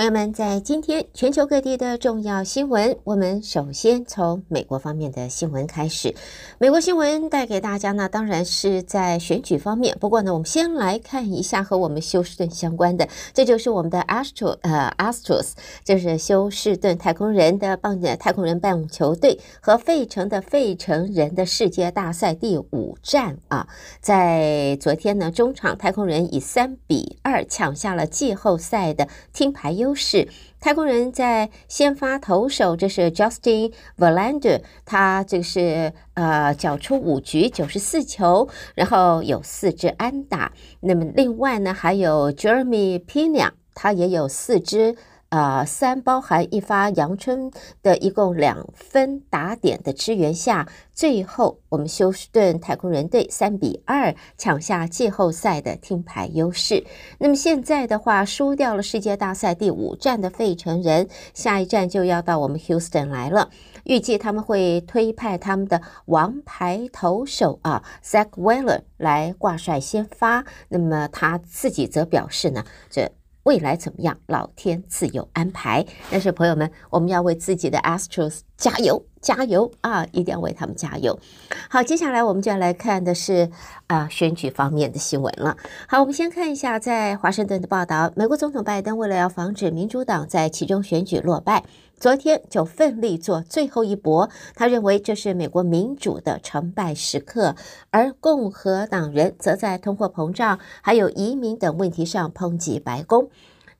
朋友们，在今天全球各地的重要新闻，我们首先从美国方面的新闻开始。美国新闻带给大家呢，当然是在选举方面。不过呢，我们先来看一下和我们休斯顿相关的，这就是我们的 Astro 呃 Astros，就是休斯顿太空人的棒的太空人棒球队和费城的费城人的世界大赛第五战啊，在昨天呢，中场太空人以三比二抢下了季后赛的听牌优。优势，太空人在先发投手，这是 Justin Verlander，他这个是呃缴出五局九十四球，然后有四支安打。那么另外呢，还有 Jeremy Pena，他也有四支。呃，三包含一发阳春的，一共两分打点的支援下，最后我们休斯顿太空人队三比二抢下季后赛的听牌优势。那么现在的话，输掉了世界大赛第五战的费城人，下一站就要到我们休斯顿来了。预计他们会推派他们的王牌投手啊，Zack Wheeler 来挂帅先发。那么他自己则表示呢，这。未来怎么样？老天自有安排。但是朋友们，我们要为自己的 Astros 加油，加油啊！一定要为他们加油。好，接下来我们就要来看的是啊选举方面的新闻了。好，我们先看一下在华盛顿的报道。美国总统拜登为了要防止民主党在其中选举落败。昨天就奋力做最后一搏，他认为这是美国民主的成败时刻，而共和党人则在通货膨胀还有移民等问题上抨击白宫。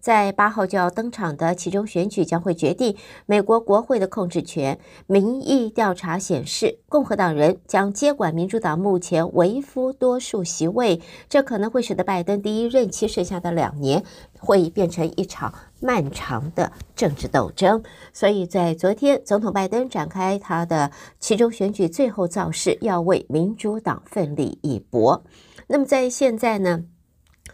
在八号就要登场的其中选举将会决定美国国会的控制权。民意调查显示，共和党人将接管民主党目前微乎多数席位，这可能会使得拜登第一任期剩下的两年会变成一场漫长的政治斗争。所以在昨天，总统拜登展开他的其中选举最后造势，要为民主党奋力一搏。那么在现在呢？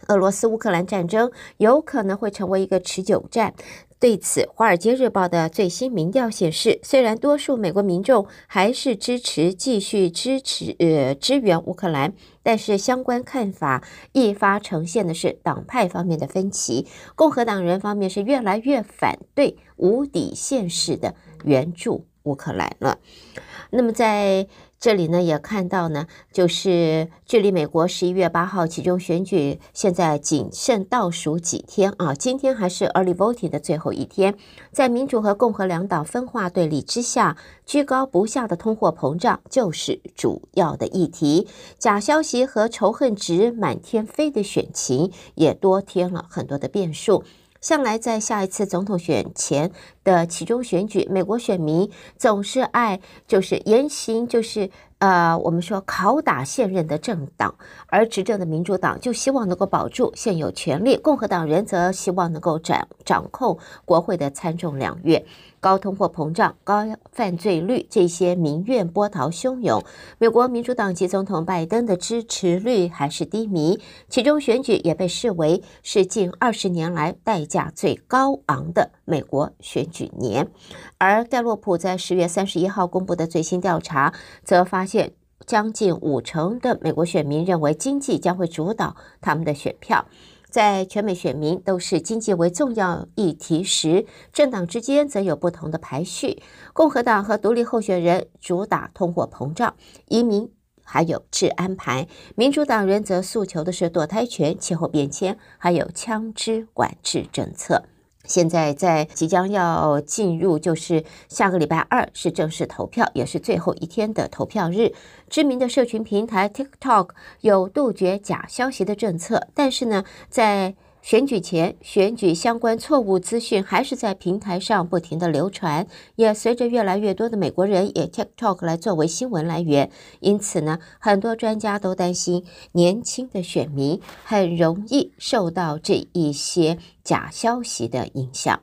俄罗斯乌克兰战争有可能会成为一个持久战。对此，《华尔街日报》的最新民调显示，虽然多数美国民众还是支持继续支持呃支援乌克兰，但是相关看法一发呈现的是党派方面的分歧。共和党人方面是越来越反对无底线式的援助乌克兰了。那么在这里呢，也看到呢，就是距离美国十一月八号其中选举现在仅剩倒数几天啊，今天还是 early voting 的最后一天，在民主和共和两党分化对立之下，居高不下的通货膨胀就是主要的议题，假消息和仇恨值满天飞的选情也多添了很多的变数。向来在下一次总统选前的其中选举，美国选民总是爱就是言行，就是呃，我们说拷打现任的政党，而执政的民主党就希望能够保住现有权利，共和党人则希望能够掌掌控国会的参众两院。高通货膨胀、高犯罪率，这些民怨波涛汹涌。美国民主党籍总统拜登的支持率还是低迷，其中选举也被视为是近二十年来代价最高昂的美国选举年。而盖洛普在十月三十一号公布的最新调查，则发现将近五成的美国选民认为经济将会主导他们的选票。在全美选民都视经济为重要议题时，政党之间则有不同的排序。共和党和独立候选人主打通货膨胀、移民，还有治安牌；民主党人则诉求的是堕胎权、气候变迁，还有枪支管制政策。现在在即将要进入，就是下个礼拜二是正式投票，也是最后一天的投票日。知名的社群平台 TikTok 有杜绝假消息的政策，但是呢，在选举前，选举相关错误资讯还是在平台上不停地流传，也随着越来越多的美国人以 TikTok 来作为新闻来源，因此呢，很多专家都担心年轻的选民很容易受到这一些假消息的影响。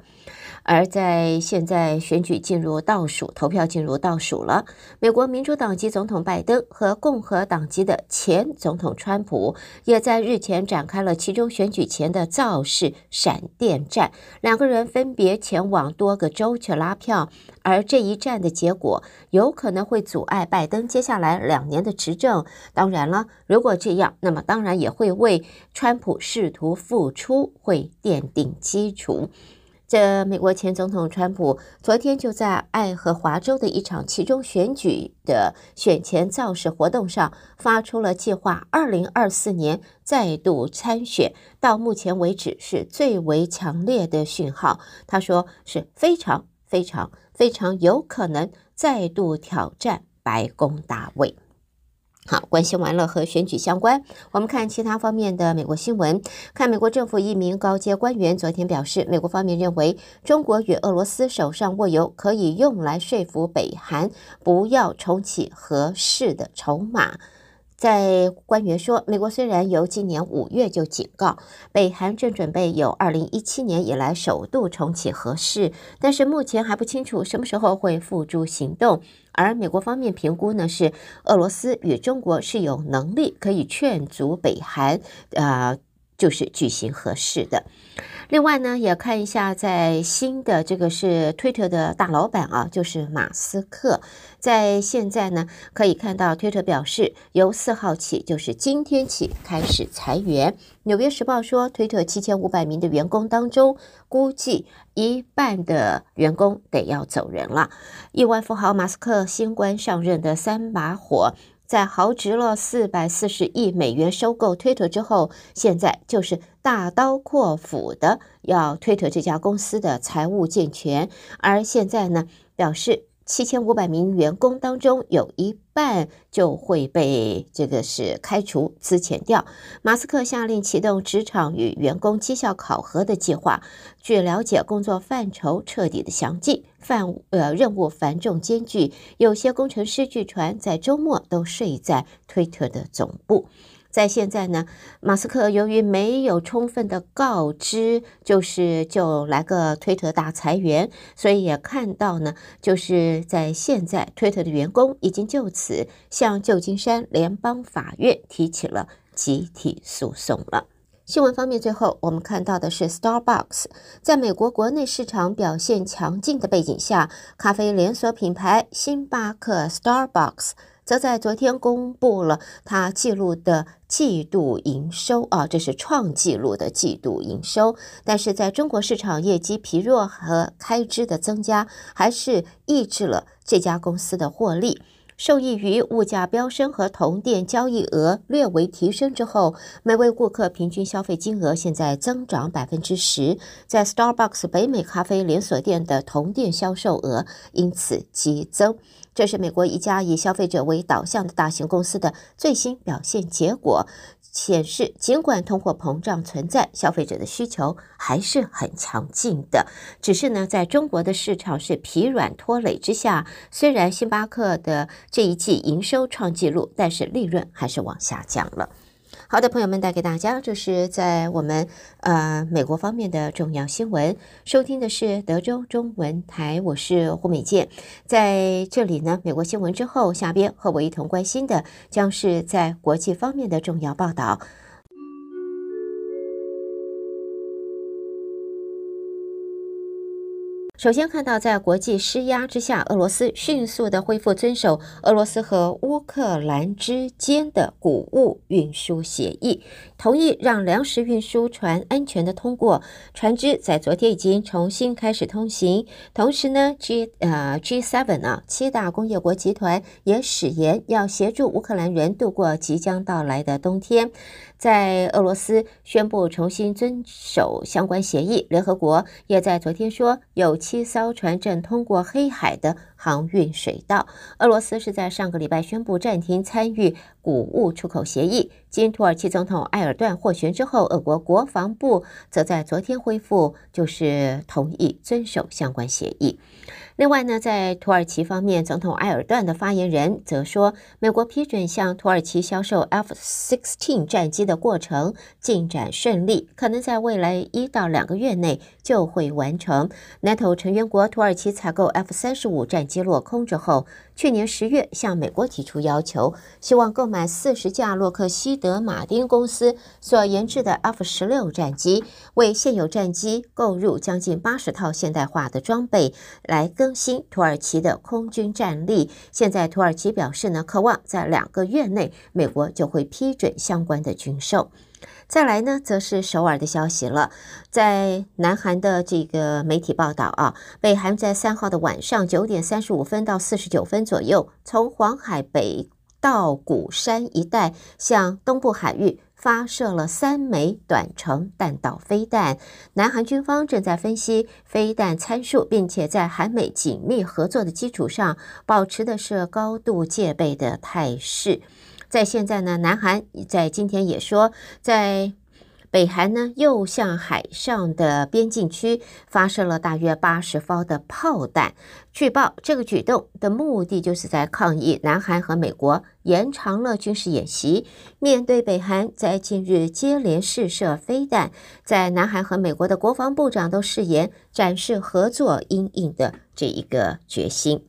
而在现在选举进入倒数，投票进入倒数了。美国民主党籍总统拜登和共和党籍的前总统川普也在日前展开了其中选举前的造势闪电战，两个人分别前往多个州去拉票。而这一战的结果有可能会阻碍拜登接下来两年的执政。当然了，如果这样，那么当然也会为川普试图复出会奠定基础。这美国前总统川普昨天就在爱荷华州的一场其中选举的选前造势活动上，发出了计划二零二四年再度参选，到目前为止是最为强烈的讯号。他说是非常非常非常有可能再度挑战白宫大位。好，关心完了和选举相关，我们看其他方面的美国新闻。看美国政府一名高阶官员昨天表示，美国方面认为中国与俄罗斯手上握有可以用来说服北韩不要重启核试的筹码。在官员说，美国虽然由今年五月就警告北韩正准备有二零一七年以来首度重启核试，但是目前还不清楚什么时候会付诸行动。而美国方面评估呢，是俄罗斯与中国是有能力可以劝阻北韩，啊，就是举行合适的。另外呢，也看一下，在新的这个是推特的大老板啊，就是马斯克，在现在呢，可以看到推特表示，由四号起，就是今天起开始裁员。纽约时报说，推特七千五百名的员工当中，估计一半的员工得要走人了。亿万富豪马斯克新官上任的三把火。在豪掷了四百四十亿美元收购推特之后，现在就是大刀阔斧的要推特这家公司的财务健全，而现在呢，表示。七千五百名员工当中，有一半就会被这个是开除、资遣掉。马斯克下令启动职场与员工绩效考核的计划。据了解，工作范畴彻底的详尽，范呃任务繁重艰巨，有些工程师据传在周末都睡在推特的总部。在现在呢，马斯克由于没有充分的告知，就是就来个推特大裁员，所以也看到呢，就是在现在推特的员工已经就此向旧金山联邦法院提起了集体诉讼了。新闻方面，最后我们看到的是 Starbucks 在美国国内市场表现强劲的背景下，咖啡连锁品牌星巴克 Starbucks。则在昨天公布了他记录的季度营收啊，这是创纪录的季度营收。但是在中国市场业绩疲弱和开支的增加，还是抑制了这家公司的获利。受益于物价飙升和同店交易额略微提升之后，每位顾客平均消费金额现在增长百分之十。在 Starbucks 北美咖啡连锁店的同店销售额因此激增。这是美国一家以消费者为导向的大型公司的最新表现结果，显示尽管通货膨胀存在，消费者的需求还是很强劲的。只是呢，在中国的市场是疲软拖累之下，虽然星巴克的这一季营收创纪录，但是利润还是往下降了。好的，朋友们，带给大家这是在我们呃美国方面的重要新闻。收听的是德州中文台，我是胡美健。在这里呢，美国新闻之后，下边和我一同关心的将是在国际方面的重要报道。首先看到，在国际施压之下，俄罗斯迅速的恢复遵守俄罗斯和乌克兰之间的谷物运输协议，同意让粮食运输船安全的通过。船只在昨天已经重新开始通行。同时呢，G 呃 G seven 啊，七大工业国集团也誓言要协助乌克兰人度过即将到来的冬天。在俄罗斯宣布重新遵守相关协议，联合国也在昨天说有七艘船正通过黑海的航运水道。俄罗斯是在上个礼拜宣布暂停参与谷物出口协议，经土耳其总统埃尔段斡旋之后，俄国国防部则在昨天恢复，就是同意遵守相关协议。另外呢，在土耳其方面，总统埃尔段的发言人则说，美国批准向土耳其销售 F-16 战机的过程进展顺利，可能在未来一到两个月内就会完成。NATO 成员国土耳其采购 F-35 战机落空之后，去年十月向美国提出要求，希望购买四十架洛克希德马丁公司所研制的 F 十六战机，为现有战机购入将近八十套现代化的装备，来更新土耳其的空军战力。现在土耳其表示呢，渴望在两个月内，美国就会批准相关的军售。再来呢，则是首尔的消息了。在南韩的这个媒体报道啊，北韩在三号的晚上九点三十五分到四十九分左右，从黄海北到鼓山一带向东部海域发射了三枚短程弹道飞弹。南韩军方正在分析飞弹参数，并且在韩美紧密合作的基础上，保持的是高度戒备的态势。在现在呢，南韩在今天也说，在北韩呢又向海上的边境区发射了大约八十发的炮弹。据报，这个举动的目的就是在抗议南韩和美国延长了军事演习。面对北韩在近日接连试射飞弹，在南韩和美国的国防部长都誓言展示合作因应的这一个决心。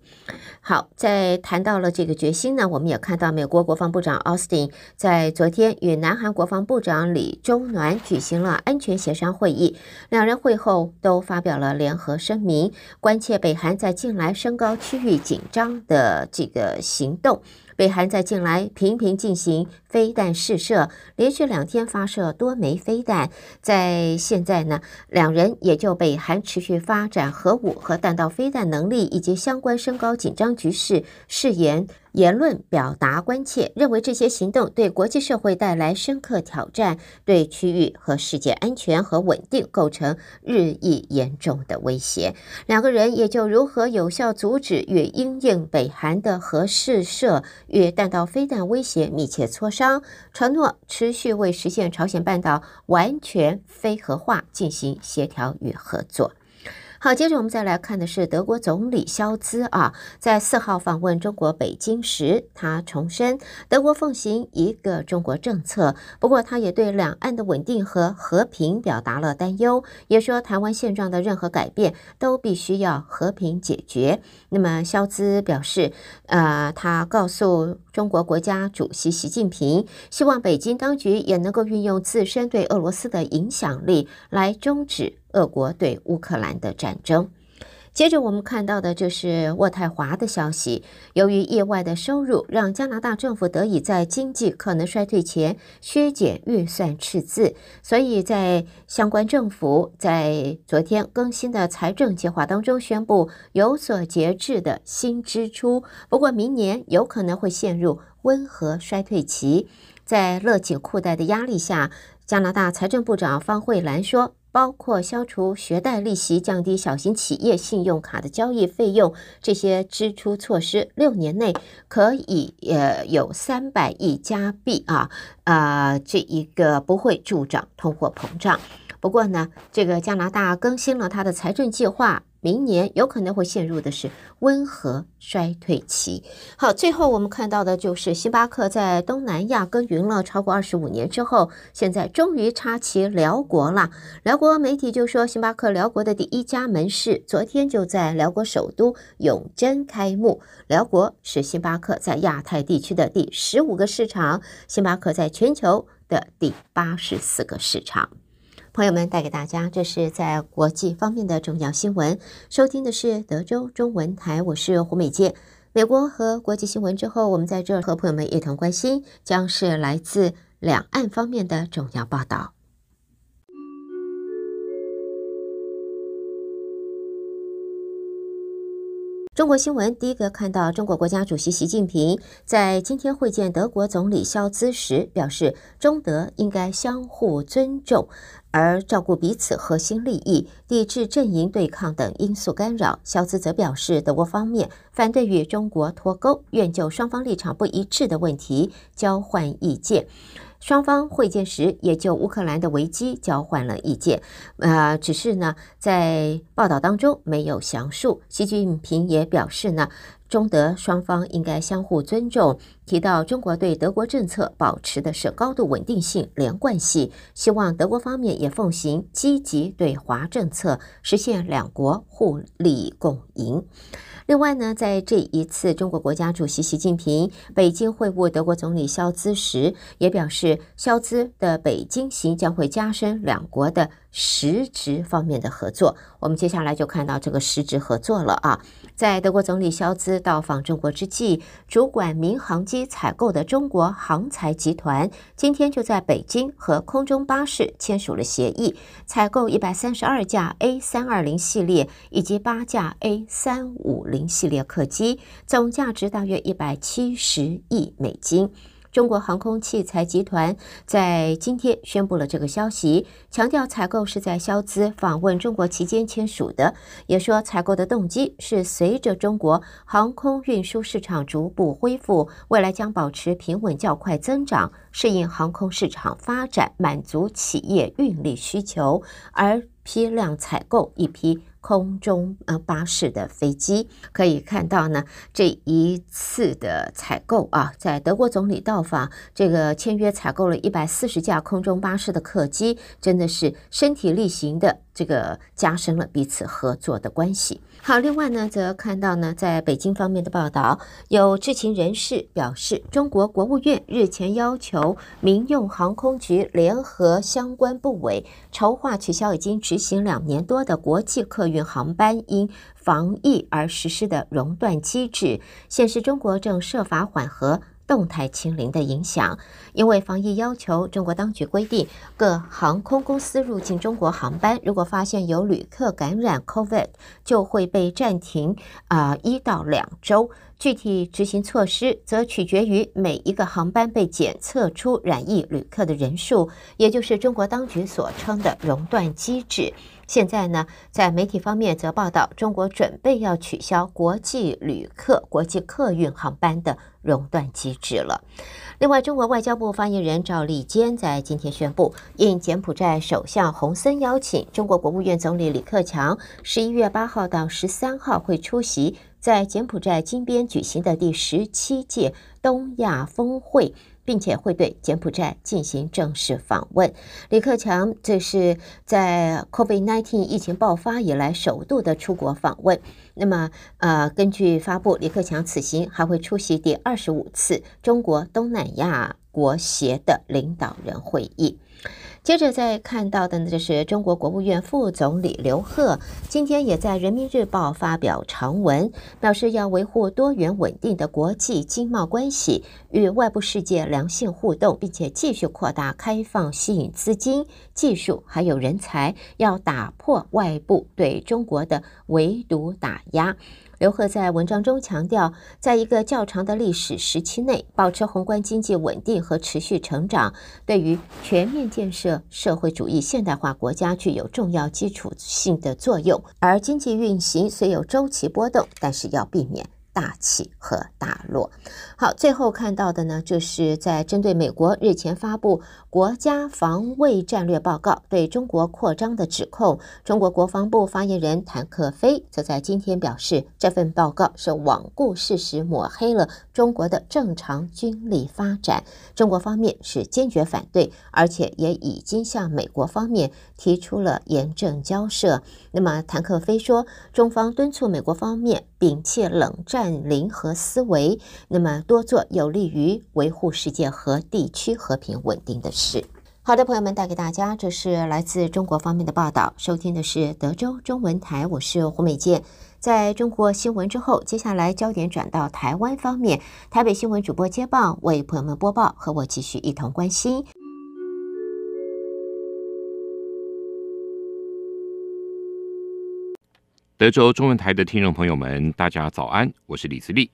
好，在谈到了这个决心呢，我们也看到美国国防部长奥斯汀在昨天与南韩国防部长李忠暖举行了安全协商会议，两人会后都发表了联合声明，关切北韩在近来升高区域紧张的这个行动。北韩在近来频频进行飞弹试射，连续两天发射多枚飞弹。在现在呢，两人也就北韩持续发展核武和弹道飞弹能力以及相关升高紧张局势誓言。言论表达关切，认为这些行动对国际社会带来深刻挑战，对区域和世界安全和稳定构成日益严重的威胁。两个人也就如何有效阻止与因应北韩的核试射与弹道飞弹威胁密切磋商，承诺持续为实现朝鲜半岛完全非核化进行协调与合作。好，接着我们再来看的是德国总理肖兹啊，在四号访问中国北京时，他重申德国奉行一个中国政策。不过，他也对两岸的稳定和和平表达了担忧，也说台湾现状的任何改变都必须要和平解决。那么，肖兹表示，呃，他告诉中国国家主席习近平，希望北京当局也能够运用自身对俄罗斯的影响力来终止。俄国对乌克兰的战争。接着，我们看到的就是渥太华的消息。由于意外的收入，让加拿大政府得以在经济可能衰退前削减预算赤字，所以在相关政府在昨天更新的财政计划当中宣布有所节制的新支出。不过，明年有可能会陷入温和衰退期。在勒紧裤带的压力下，加拿大财政部长方慧兰说。包括消除学贷利息、降低小型企业信用卡的交易费用这些支出措施，六年内可以呃有三百亿加币啊、呃，这一个不会助长通货膨胀。不过呢，这个加拿大更新了他的财政计划。明年有可能会陷入的是温和衰退期。好，最后我们看到的就是星巴克在东南亚耕耘了超过二十五年之后，现在终于插旗辽国了。辽国媒体就说，星巴克辽国的第一家门市昨天就在辽国首都永珍开幕。辽国是星巴克在亚太地区的第十五个市场，星巴克在全球的第八十四个市场。朋友们，带给大家，这是在国际方面的重要新闻。收听的是德州中文台，我是胡美健。美国和国际新闻之后，我们在这儿和朋友们一同关心，将是来自两岸方面的重要报道。中国新闻第一个看到，中国国家主席习近平在今天会见德国总理肖兹时表示，中德应该相互尊重，而照顾彼此核心利益，抵制阵营对抗等因素干扰。肖兹则表示，德国方面反对与中国脱钩，愿就双方立场不一致的问题交换意见。双方会见时也就乌克兰的危机交换了意见，呃，只是呢，在报道当中没有详述。习近平也表示呢，中德双方应该相互尊重，提到中国对德国政策保持的是高度稳定性、连贯性，希望德国方面也奉行积极对华政策，实现两国互利共赢。另外呢，在这一次中国国家主席习近平北京会晤德国总理肖兹时，也表示肖兹的北京行将会加深两国的实质方面的合作。我们接下来就看到这个实质合作了啊。在德国总理肖兹到访中国之际，主管民航机采购的中国航材集团今天就在北京和空中巴士签署了协议，采购一百三十二架 A 三二零系列以及八架 A 三五零系列客机，总价值大约一百七十亿美金。中国航空器材集团在今天宣布了这个消息，强调采购是在萧兹访问中国期间签署的，也说采购的动机是随着中国航空运输市场逐步恢复，未来将保持平稳较快增长，适应航空市场发展，满足企业运力需求，而批量采购一批。空中呃巴士的飞机可以看到呢，这一次的采购啊，在德国总理到访，这个签约采购了一百四十架空中巴士的客机，真的是身体力行的。这个加深了彼此合作的关系。好，另外呢，则看到呢，在北京方面的报道，有知情人士表示，中国国务院日前要求民用航空局联合相关部委筹划取消已经执行两年多的国际客运航班因防疫而实施的熔断机制，显示中国正设法缓和。动态清零的影响，因为防疫要求，中国当局规定各航空公司入境中国航班，如果发现有旅客感染 COVID，就会被暂停啊一到两周。具体执行措施则取决于每一个航班被检测出染疫旅客的人数，也就是中国当局所称的熔断机制。现在呢，在媒体方面则报道，中国准备要取消国际旅客、国际客运航班的熔断机制了。另外，中国外交部发言人赵立坚在今天宣布，应柬埔寨首相洪森邀请，中国国务院总理李克强十一月八号到十三号会出席在柬埔寨金边举行的第十七届东亚峰会。并且会对柬埔寨进行正式访问。李克强这是在 COVID-19 疫情爆发以来首度的出国访问。那么，呃，根据发布，李克强此行还会出席第二十五次中国东南亚国协的领导人会议。接着再看到的呢，就是中国国务院副总理刘鹤今天也在《人民日报》发表长文，表示要维护多元稳定的国际经贸关系，与外部世界良性互动，并且继续扩大开放，吸引资金、技术还有人才，要打破外部对中国的围堵打压。刘鹤在文章中强调，在一个较长的历史时期内，保持宏观经济稳定和持续成长，对于全面建设社会主义现代化国家具有重要基础性的作用。而经济运行虽有周期波动，但是要避免。大起和大落。好，最后看到的呢，就是在针对美国日前发布国家防卫战略报告对中国扩张的指控，中国国防部发言人谭克飞则在今天表示，这份报告是罔顾事实，抹黑了中国的正常军力发展。中国方面是坚决反对，而且也已经向美国方面提出了严正交涉。那么，谭克飞说，中方敦促美国方面摒弃冷战。零和思维，那么多做有利于维护世界和地区和平稳定的事。好的，朋友们，带给大家这是来自中国方面的报道。收听的是德州中文台，我是胡美健。在中国新闻之后，接下来焦点转到台湾方面，台北新闻主播接棒为朋友们播报，和我继续一同关心。德州中文台的听众朋友们，大家早安，我是李自立。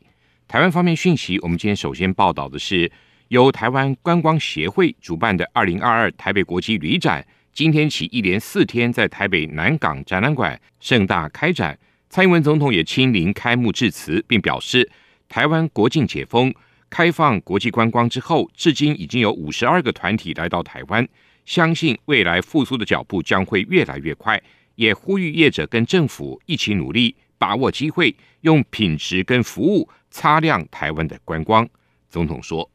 台湾方面讯息，我们今天首先报道的是，由台湾观光协会主办的二零二二台北国际旅展，今天起一连四天在台北南港展览馆盛大开展。蔡英文总统也亲临开幕致辞，并表示，台湾国境解封、开放国际观光之后，至今已经有五十二个团体来到台湾，相信未来复苏的脚步将会越来越快。也呼吁业者跟政府一起努力，把握机会，用品质跟服务擦亮台湾的观光。总统说：“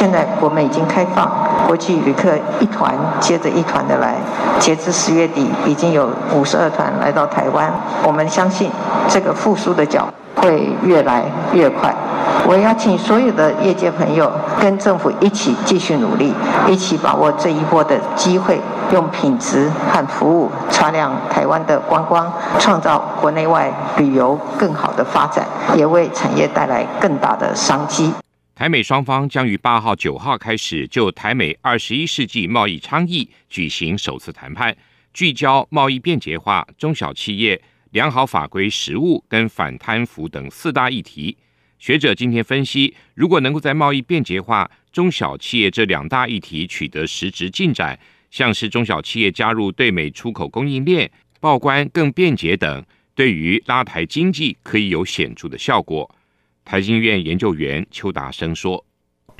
现在我们已经开放国际旅客一团接着一团的来，截至十月底已经有五十二团来到台湾。我们相信这个复苏的脚会越来越快。我邀请所有的业界朋友跟政府一起继续努力，一起把握这一波的机会，用品质和服务擦亮台湾的观光，创造国内外旅游更好的发展，也为产业带来更大的商机。”台美双方将于八号、九号开始就台美二十一世纪贸易倡议举行首次谈判，聚焦贸易便捷化、中小企业良好法规实务跟反贪腐等四大议题。学者今天分析，如果能够在贸易便捷化、中小企业这两大议题取得实质进展，像是中小企业加入对美出口供应链、报关更便捷等，对于拉抬经济可以有显著的效果。台经院研究员邱达生说：“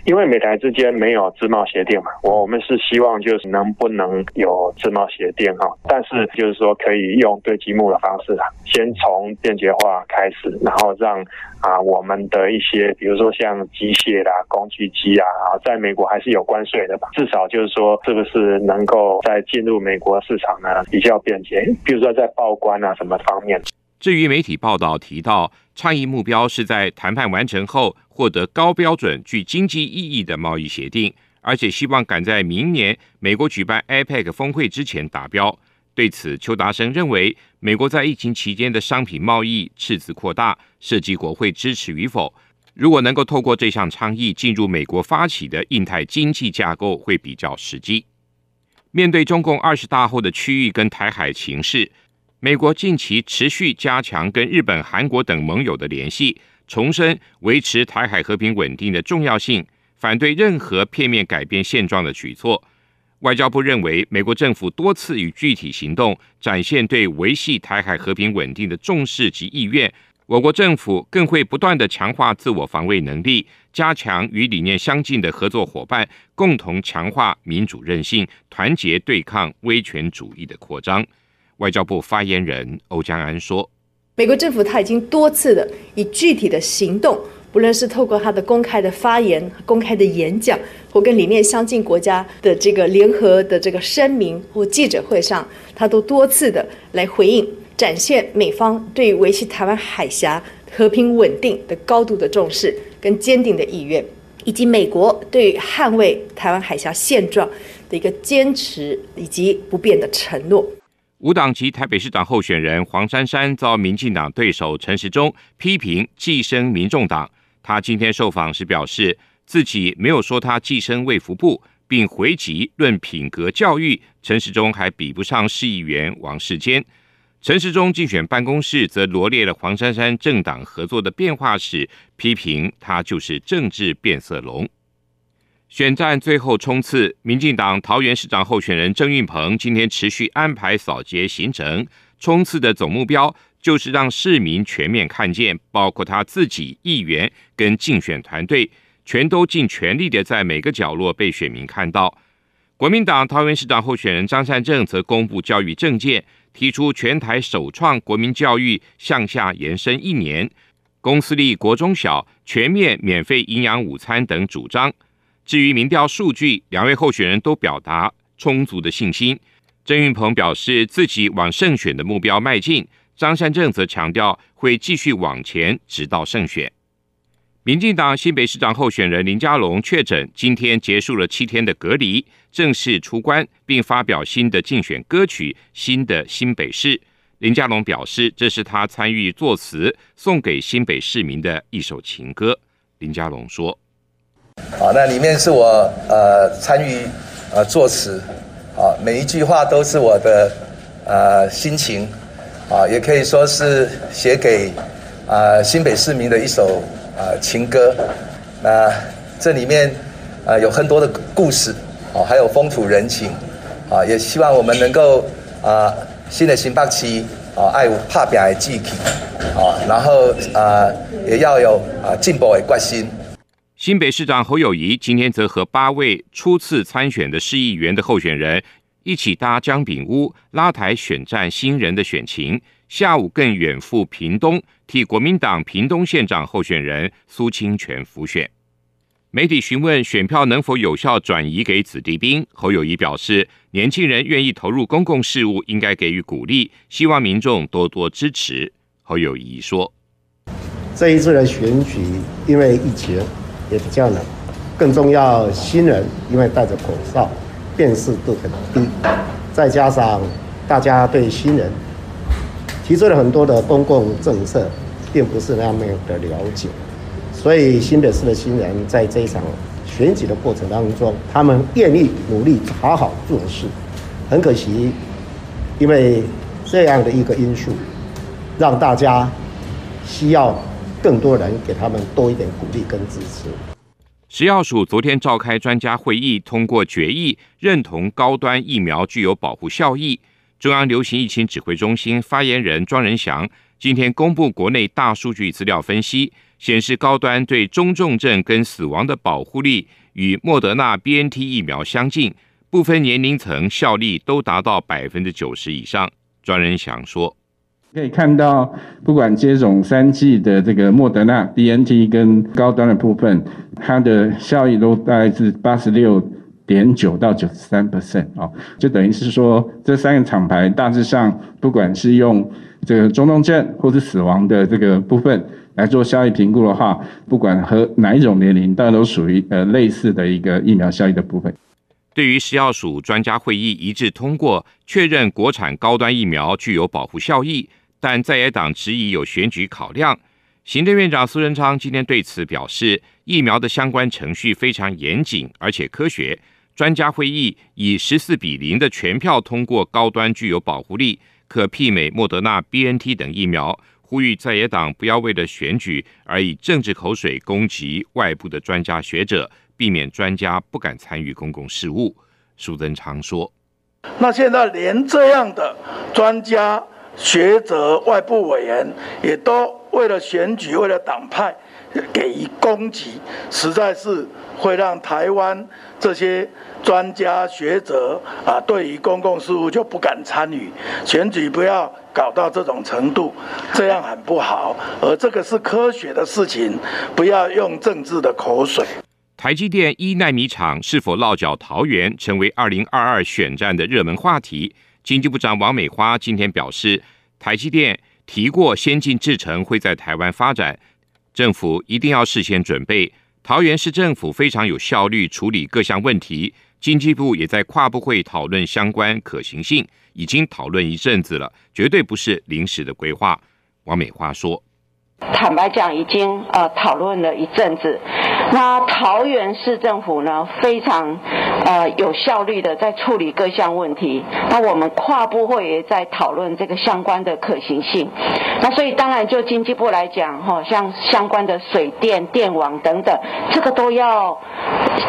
因为美台之间没有自贸协定嘛，我我们是希望就是能不能有自贸协定哈，但是就是说可以用对积木的方式啊，先从便捷化开始，然后让啊我们的一些比如说像机械啦、工具机啊，啊在美国还是有关税的吧，至少就是说是不是能够在进入美国市场呢比较便捷，比如说在报关啊什么方面。”至于媒体报道提到，倡议目标是在谈判完成后获得高标准、具经济意义的贸易协定，而且希望赶在明年美国举办 APEC 峰会之前达标。对此，邱达生认为，美国在疫情期间的商品贸易赤字扩大，涉及国会支持与否。如果能够透过这项倡议进入美国发起的印太经济架构，会比较实际。面对中共二十大后的区域跟台海情势。美国近期持续加强跟日本、韩国等盟友的联系，重申维持台海和平稳定的重要性，反对任何片面改变现状的举措。外交部认为，美国政府多次与具体行动展现对维系台海和平稳定的重视及意愿。我国政府更会不断地强化自我防卫能力，加强与理念相近的合作伙伴，共同强化民主韧性，团结对抗威权主义的扩张。外交部发言人欧江安说：“美国政府他已经多次的以具体的行动，不论是透过他的公开的发言、公开的演讲，或跟理念相近国家的这个联合的这个声明或记者会上，他都多次的来回应，展现美方对于维系台湾海峡和平稳定的高度的重视跟坚定的意愿，以及美国对于捍卫台湾海峡现状的一个坚持以及不变的承诺。”无党籍台北市长候选人黄珊珊遭民进党对手陈时中批评寄生民众党。他今天受访时表示，自己没有说他寄生卫福部，并回击论品格教育，陈时中还比不上市议员王世坚。陈时中竞选办公室则罗列了黄珊珊政党合作的变化史，批评他就是政治变色龙。选战最后冲刺，民进党桃园市长候选人郑运鹏今天持续安排扫街行程。冲刺的总目标就是让市民全面看见，包括他自己、议员跟竞选团队，全都尽全力的在每个角落被选民看到。国民党桃园市长候选人张善政则公布教育政见，提出全台首创国民教育向下延伸一年，公私立国中小全面免费营养午餐等主张。至于民调数据，两位候选人都表达充足的信心。郑运鹏表示自己往胜选的目标迈进，张善政则强调会继续往前，直到胜选。民进党新北市长候选人林佳龙确诊，今天结束了七天的隔离，正式出关，并发表新的竞选歌曲《新的新北市》。林佳龙表示，这是他参与作词，送给新北市民的一首情歌。林佳龙说。啊，那里面是我呃参与呃作词，啊每一句话都是我的呃心情，啊也可以说是写给啊新北市民的一首啊情歌。那这里面啊有很多的故事，啊还有风土人情，啊也希望我们能够啊新的新北市啊爱有打拼的志气，啊然后啊也要有啊进步的决心。新北市长侯友宜今天则和八位初次参选的市议员的候选人一起搭姜饼屋，拉抬选战新人的选情。下午更远赴屏东，替国民党屏东县长候选人苏清泉辅选。媒体询问选票能否有效转移给子弟兵，侯友宜表示，年轻人愿意投入公共事务，应该给予鼓励，希望民众多多支持。侯友宜说：“这一次的选举，因为疫情也比较冷，更重要，新人因为戴着口罩，辨识度很低，再加上大家对新人提出了很多的公共政策，并不是那么的了解。”所以新北市的新人在这一场选举的过程当中，他们愿意努力好好做事。很可惜，因为这样的一个因素，让大家需要更多人给他们多一点鼓励跟支持。食药署昨天召开专家会议，通过决议，认同高端疫苗具有保护效益。中央流行疫情指挥中心发言人庄人祥今天公布国内大数据资料分析。显示高端对中重症跟死亡的保护力与莫德纳 BNT 疫苗相近，部分年龄层效力都达到百分之九十以上。庄人祥说，可以看到，不管接种三剂的这个莫德纳 BNT 跟高端的部分，它的效益都大概是八十六点九到九十三 percent 哦，就等于是说这三个厂牌大致上，不管是用这个中重症或是死亡的这个部分。来做效益评估的话，不管和哪一种年龄，大家都属于呃类似的一个疫苗效益的部分。对于食药署专家会议一致通过确认国产高端疫苗具有保护效益，但在野党质疑有选举考量。行政院长苏贞昌今天对此表示，疫苗的相关程序非常严谨而且科学。专家会议以十四比零的全票通过高端具有保护力，可媲美莫德纳、BNT 等疫苗。呼吁在野党不要为了选举而以政治口水攻击外部的专家学者，避免专家不敢参与公共事务。苏贞昌说：“那现在连这样的专家学者、外部委员也都为了选举、为了党派给予攻击，实在是会让台湾这些专家学者啊，对于公共事务就不敢参与选举，不要。”搞到这种程度，这样很不好。而这个是科学的事情，不要用政治的口水。台积电一奈米厂是否落脚桃园，成为二零二二选战的热门话题。经济部长王美花今天表示，台积电提过先进制程会在台湾发展，政府一定要事先准备。桃园市政府非常有效率处理各项问题，经济部也在跨部会讨论相关可行性。已经讨论一阵子了，绝对不是临时的规划。王美花说：“坦白讲，已经呃讨论了一阵子。那桃园市政府呢，非常呃有效率的在处理各项问题。那我们跨部会也在讨论这个相关的可行性。那所以当然就经济部来讲，哈，像相关的水电电网等等，这个都要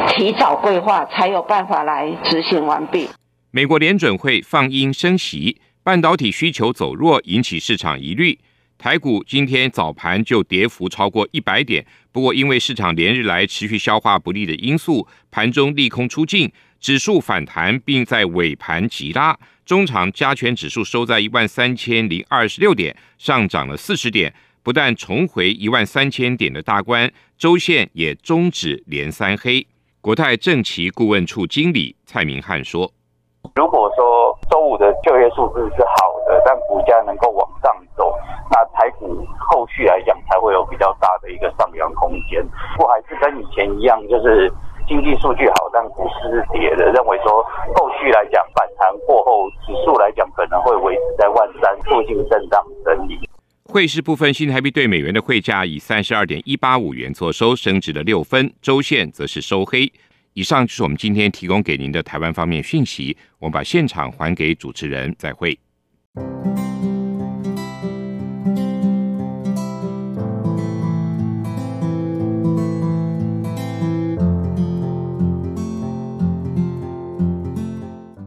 提早规划，才有办法来执行完毕。”美国联准会放鹰升息，半导体需求走弱，引起市场疑虑。台股今天早盘就跌幅超过一百点，不过因为市场连日来持续消化不利的因素，盘中利空出尽，指数反弹，并在尾盘急拉。中场加权指数收在一万三千零二十六点，上涨了四十点，不但重回一万三千点的大关，周线也终止连三黑。国泰正奇顾问处经理蔡明汉说。如果说周五的就业数字是好的，但股价能够往上走，那台股后续来讲才会有比较大的一个上扬空间。不还是跟以前一样，就是经济数据好，但股市是跌的。认为说后续来讲反弹过后，指数来讲可能会维持在万三附近震荡整理。汇市部分，新台币对美元的汇价以三十二点一八五元作收，升值了六分，周线则是收黑。以上就是我们今天提供给您的台湾方面讯息。我们把现场还给主持人，再会。Música